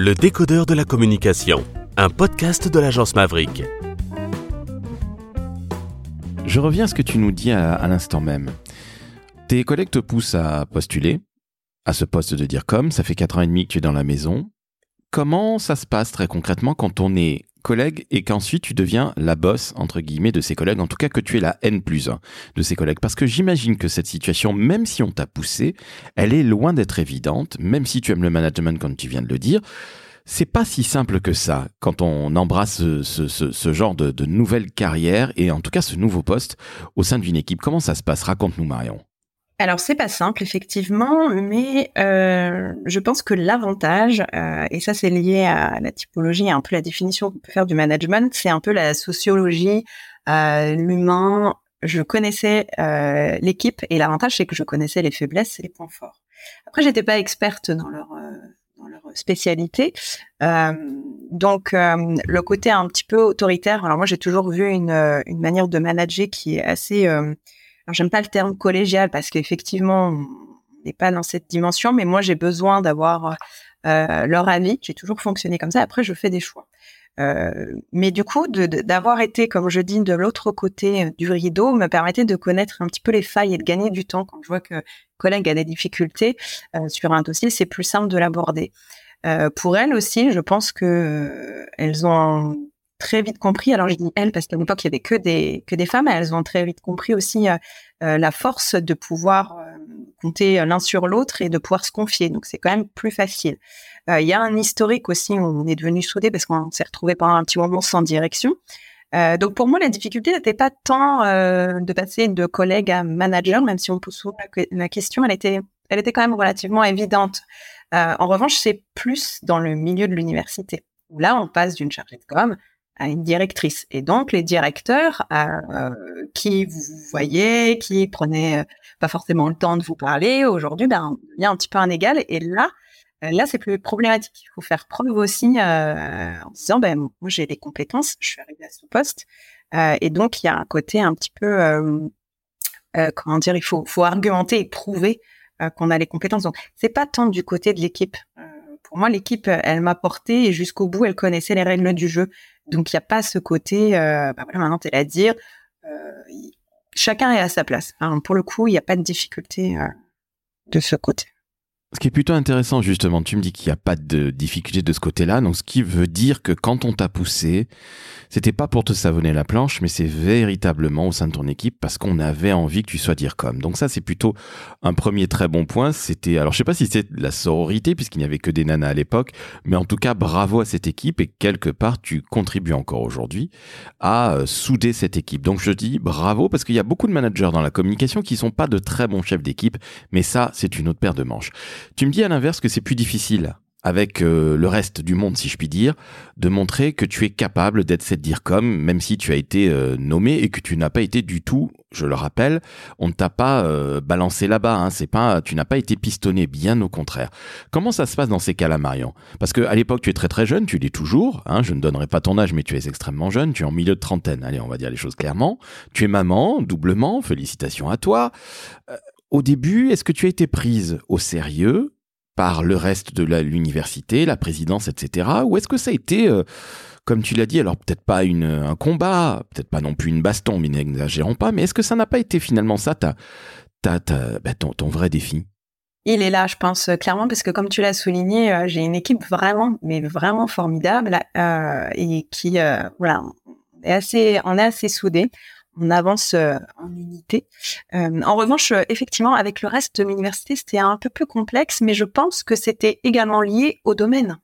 Le décodeur de la communication, un podcast de l'agence Maverick. Je reviens à ce que tu nous dis à, l'instant même. Tes collègues te poussent à postuler à ce poste de dire comme, ça fait 4 ans et demi que tu es dans la maison. Comment ça se passe très concrètement quand on est collègue et qu'ensuite tu deviens la bosse, entre guillemets, de ses collègues, en tout cas que tu es la N plus 1 de ses collègues. Parce que j'imagine que cette situation, même si on t'a poussé, elle est loin d'être évidente, même si tu aimes le management comme tu viens de le dire. C'est pas si simple que ça quand on embrasse ce, genre de, de nouvelle carrière et en tout cas ce nouveau poste au sein d'une équipe. Comment ça se passe? Raconte-nous Marion. Alors c'est pas simple effectivement, mais euh, je pense que l'avantage, euh, et ça c'est lié à la typologie, un peu la définition qu'on peut faire du management, c'est un peu la sociologie, euh, l'humain. Je connaissais l'équipe et l'avantage c'est que je connaissais les faiblesses et les points forts. Après j'étais pas experte dans leur dans leur spécialité, donc le côté un petit peu autoritaire. Alors moi j'ai toujours vu une une manière de manager qui est assez alors j'aime pas le terme collégial parce qu'effectivement on n'est pas dans cette dimension, mais moi j'ai besoin d'avoir euh, leur avis. J'ai toujours fonctionné comme ça. Après je fais des choix. Euh, mais du coup, d'avoir été, comme je dis, de l'autre côté du rideau, me permettait de connaître un petit peu les failles et de gagner du temps. Quand je vois que collègue a des difficultés euh, sur un dossier, c'est plus simple de l'aborder. Euh, pour elles aussi, je pense que euh, elles ont très vite compris. Alors je dis elles parce qu'à l'époque il y avait que des que des femmes. Elles ont très vite compris aussi euh, euh, la force de pouvoir euh, compter l'un sur l'autre et de pouvoir se confier. Donc c'est quand même plus facile. Il y a un historique aussi où on est devenu soudés parce qu'on s'est retrouvé pendant un petit moment sans direction. donc pour moi la difficulté n'était pas tant de passer de collègue à manager, même si on pose souvent la, question, elle était elle était quand même relativement évidente. en revanche c'est plus dans le milieu de l'université où là on passe d'une chargée de com à une directrice. Et donc les directeurs euh, qui vous voyez, qui prenaient euh, pas forcément le temps de vous parler, aujourd'hui, ben, il y a un petit peu un égal. Et là, euh, là, c'est plus problématique. Il faut faire preuve aussi en disant, ben, moi, j'ai les compétences, je suis arrivée à ce poste. Et donc, il y a un côté un petit peu, comment dire, il faut, faut argumenter et prouver qu'on a les compétences. Donc, c'est pas tant du côté de l'équipe pour moi, l'équipe, elle m'a porté et jusqu'au bout, elle connaissait les règles du jeu. Donc, il n'y a pas ce côté, euh, bah voilà, maintenant, t'es à dire. Euh, chacun est à sa place. pour le coup, il n'y a pas de difficulté euh, de ce côté. Ce qui est plutôt intéressant, justement, tu me dis qu'il n'y a pas de difficulté de ce côté-là, donc ce qui veut dire que quand on t'a poussé, c'était pas pour te savonner la planche, mais c'est véritablement au sein de ton équipe parce qu'on avait envie que tu sois dire comme. Donc ça, c'est plutôt un premier très bon point. C'était, alors je sais pas si c'était la sororité puisqu'il n'y avait que des nanas à l'époque, mais en tout cas, bravo à cette équipe et quelque part, tu contribues encore aujourd'hui à euh, souder cette équipe. Donc je dis bravo parce qu'il y a beaucoup de managers dans la communication qui sont pas de très bons chefs d'équipe, mais ça, c'est une autre paire de manches. Tu me dis à l'inverse que c'est plus difficile avec euh, le reste du monde, si je puis dire, de montrer que tu es capable d'être cette dire comme, même si tu as été euh, nommé et que tu n'as pas été du tout, je le rappelle, on ne t'a pas euh, balancé là-bas, hein, c'est pas, tu n'as pas été pistonné, bien au contraire. Comment ça se passe dans ces cas-là, Marion? Parce que à l'époque, tu es très très jeune, tu l'es toujours, hein, je ne donnerai pas ton âge, mais tu es extrêmement jeune, tu es en milieu de trentaine, allez, on va dire les choses clairement. Tu es maman, doublement, félicitations à toi. Au début, est-ce que tu as été prise au sérieux par le reste de l'université, la présidence, etc. Ou est-ce que ça a été, euh, comme tu l'as dit, alors peut-être pas un combat, peut-être pas non plus une baston, mais n'exagérons pas, mais est-ce que ça n'a pas été finalement ça ta, ta, bah, ton, vrai défi? Il est là, je pense clairement, parce que comme tu l'as souligné, euh, j'ai une équipe vraiment, mais vraiment formidable euh, et qui, voilà, est assez, on on avance euh, en unité. Euh, en revanche, euh, effectivement, avec le reste de l'université, c'était un peu plus complexe, mais je pense que c'était également lié au domaine.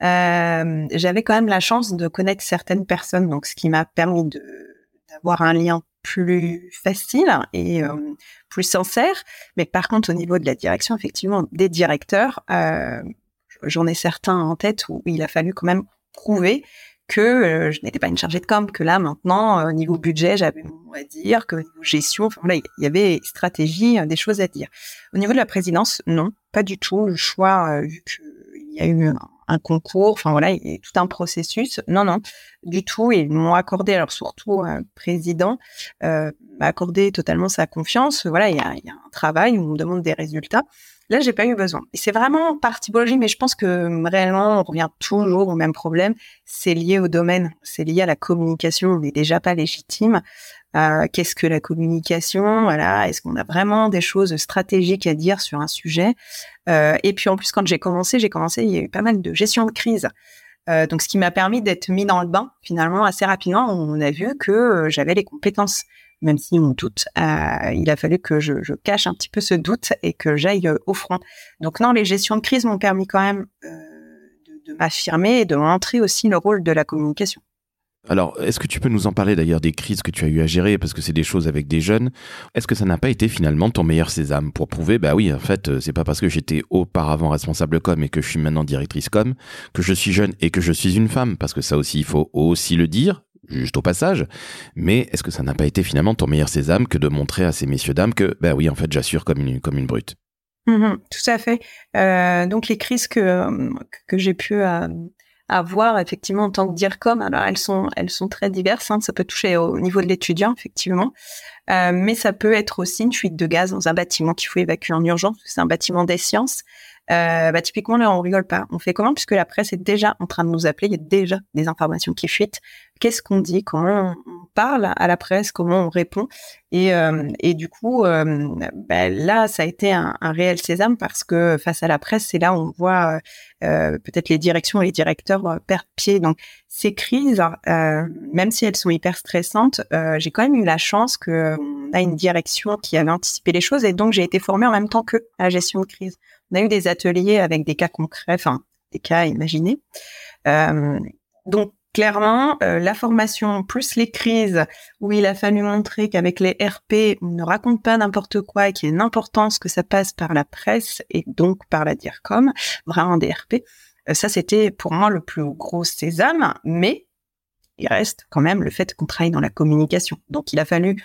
J'avais quand même la chance de connaître certaines personnes, donc ce qui m'a permis d'avoir un lien plus facile et plus sincère. Mais par contre, au niveau de la direction, effectivement, des directeurs, j'en ai certains en tête où il a fallu quand même prouver que euh, je n'étais pas une chargée de com, que là maintenant, au euh, niveau budget, j'avais mon mot à dire, que niveau gestion, enfin voilà, il y avait stratégie, euh, des choses à dire. Au niveau de la présidence, non, pas du tout. Le choix, vu qu'il y a eu un, concours, enfin voilà, il y a tout un processus. Non, non, du tout. Ils m'ont accordé, alors surtout un président, m'a accordé totalement sa confiance. Voilà, il y a, y a un travail où on demande des résultats. Là, j'ai pas eu besoin. C'est vraiment par typologie, mais je pense que réellement, on revient toujours au même problème. C'est lié au domaine, c'est lié à la communication. On n'est déjà pas légitime. Euh, Qu'est-ce que la communication? Voilà, est-ce qu'on a vraiment des choses stratégiques à dire sur un sujet? Euh, Et puis en plus, quand j'ai commencé, j'ai commencé, il y a eu pas mal de gestion de crise. Euh, donc, ce qui m'a permis d'être mis dans le bain finalement assez rapidement. On a vu que j'avais les compétences même si on doute, euh, il a fallu que je, cache un petit peu ce doute et que j'aille euh, au front. Donc non, les gestions de crise m'ont permis quand même euh, de, m'affirmer et de montrer aussi le rôle de la communication. Alors, est-ce que tu peux nous en parler d'ailleurs des crises que tu as eu à gérer? Parce que c'est des choses avec des jeunes. Est-ce que ça n'a pas été finalement ton meilleur sésame pour prouver bah oui, en fait, c'est pas parce que j'étais auparavant responsable com et que je suis maintenant directrice com que je suis jeune et que je suis une femme? Parce que ça aussi il faut aussi le dire juste au passage. Mais est-ce que ça n'a pas été finalement ton meilleur sésame que de montrer à ces messieurs dames que, ben oui, en fait, j'assure comme une, comme une brute? Mmh Tout à fait. Euh, donc les crises que, que j'ai pu euh, avoir effectivement en tant que DIRCOM, alors elles sont, elles sont très diverses. Hein. Ça peut toucher au niveau de l'étudiant, effectivement. Euh, mais ça peut être aussi une fuite de gaz dans un bâtiment qu'il faut évacuer en urgence. C'est un bâtiment des sciences. Bah, typiquement, là, on rigole pas. On fait comment? Puisque la presse est déjà en train de nous appeler. Il y a déjà des informations qui fuitent. Qu'est-ce qu'on dit Comment on parle à la presse Comment on répond et, euh, et du coup, euh, bah, là, ça a été un, un, réel sésame parce que face à la presse, c'est là où on voit euh, peut-être les directions et les directeurs perdre pied. Donc, ces crises, même si elles sont hyper stressantes, j'ai quand même eu la chance qu'on a une direction qui avait anticipé les choses et donc j'ai été formée en même temps que à la gestion de crise. On a eu des ateliers avec des cas concrets, enfin des cas imaginés. Donc clairement, euh, la formation plus les crises où il a fallu montrer qu'avec les RP, on ne raconte pas n'importe quoi et qu'il y a une importance que ça passe par la presse et donc par la DIRCOM, vraiment des RP. Euh, ça, c'était pour moi le plus gros sésame, mais il reste quand même le fait qu'on travaille dans la communication. Donc, il a fallu,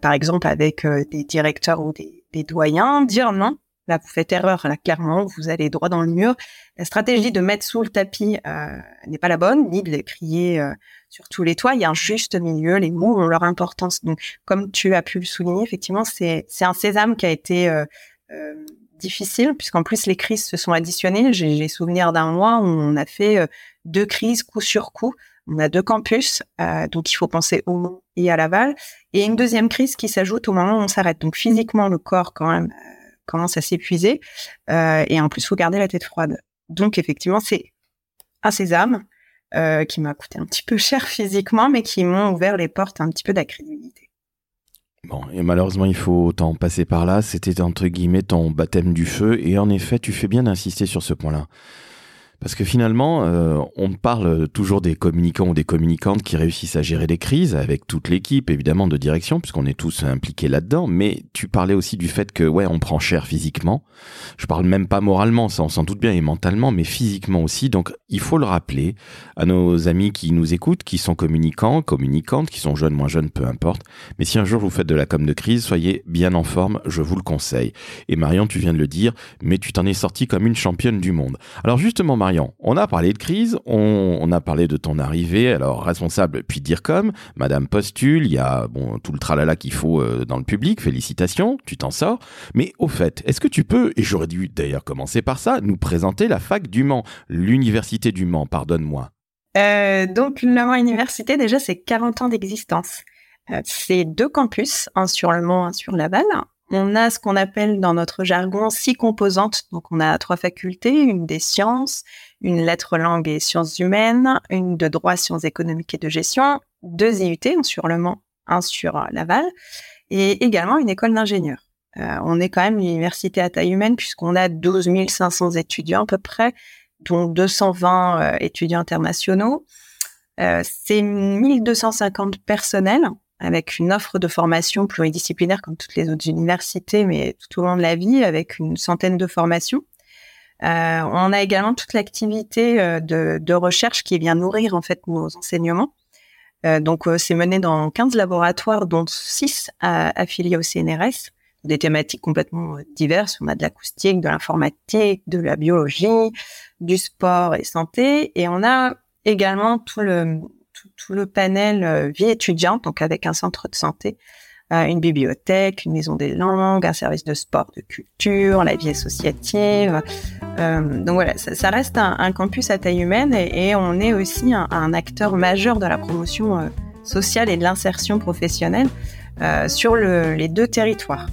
par exemple, avec des directeurs ou des doyens, dire non, Là, vous faites erreur, là, clairement, vous allez droit dans le mur. La stratégie de mettre sous le tapis euh, n'est pas la bonne, ni de crier euh, sur tous les toits. Il y a un juste milieu, les mots ont leur importance. Donc, comme tu as pu le souligner, effectivement, c'est un sésame qui a été euh, difficile, puisqu'en plus, les crises se sont additionnées. J'ai souvenir d'un mois où on a fait deux crises coup sur coup. On a deux campus, donc il faut penser au Mont et à Laval. Et une deuxième crise qui s'ajoute au moment où on s'arrête. Donc, physiquement, le corps, quand même commence à s'épuiser. Euh, et en plus, faut garder la tête froide. Donc, effectivement, c'est un sésame euh, qui m'a coûté un petit peu cher physiquement, mais qui m'ont ouvert les portes un petit peu d'accrédibilité. Bon, et malheureusement, il faut t'en passer par là. C'était entre guillemets ton baptême du feu. Et en effet, tu fais bien d'insister sur ce point-là. Parce que finalement, euh, on parle toujours des communicants ou des communicantes qui réussissent à gérer des crises avec toute l'équipe, évidemment, de direction, puisqu'on est tous impliqués là-dedans. Mais tu parlais aussi du fait que, ouais, on prend cher physiquement. Je parle même pas moralement, ça on s'en doute bien, et mentalement, mais physiquement aussi. Donc, il faut le rappeler à nos amis qui nous écoutent, qui sont communicants, communicantes, qui sont jeunes, moins jeunes, peu importe. Mais si un jour vous faites de la com de crise, soyez bien en forme, je vous le conseille. Et Marion, tu viens de le dire, mais tu t'en es sorti comme une championne du monde. Alors justement, Marion, on a parlé de crise, on, a parlé de ton arrivée, alors responsable puis dire comme, Madame Postule, il y a bon tout le tralala qu'il faut euh, dans le public, félicitations, tu t'en sors. Mais au fait, est-ce que tu peux, et j'aurais dû d'ailleurs commencer par ça, nous présenter la fac du Mans, l'université du Mans, pardonne-moi. Euh, donc le Mans Université, déjà, c'est 40 ans d'existence. Euh, c'est deux campus, un sur le Mans, un sur Laval. On a ce qu'on appelle dans notre jargon six composantes. Donc, on a trois facultés, une des sciences, une lettre langue et sciences humaines, une de droit, sciences économiques et de gestion, deux IUT, un sur Le Mans, un sur euh, Laval, et également une école d'ingénieurs. Euh, on est quand même une université à taille humaine puisqu'on a 12 500 étudiants à peu près, dont 220 euh, étudiants internationaux. c'est 1250 personnels avec une offre de formation pluridisciplinaire comme toutes les autres universités, mais tout au long de la vie, avec une centaine de formations. Euh, on a également toute l'activité euh, de, recherche qui vient nourrir en fait nos enseignements. Euh, donc c'est mené dans 15 laboratoires, dont 6 affiliés au CNRS, des thématiques complètement diverses. On a de l'acoustique, de l'informatique, de la biologie, du sport et santé, et on a également tout le tout, le panel vie étudiante, donc avec un centre de santé une bibliothèque, une maison des langues, un service de sport, de culture, la vie associative. donc voilà, ça, reste un, campus à taille humaine et, on est aussi un, acteur majeur de la promotion sociale et de l'insertion professionnelle sur les deux territoires.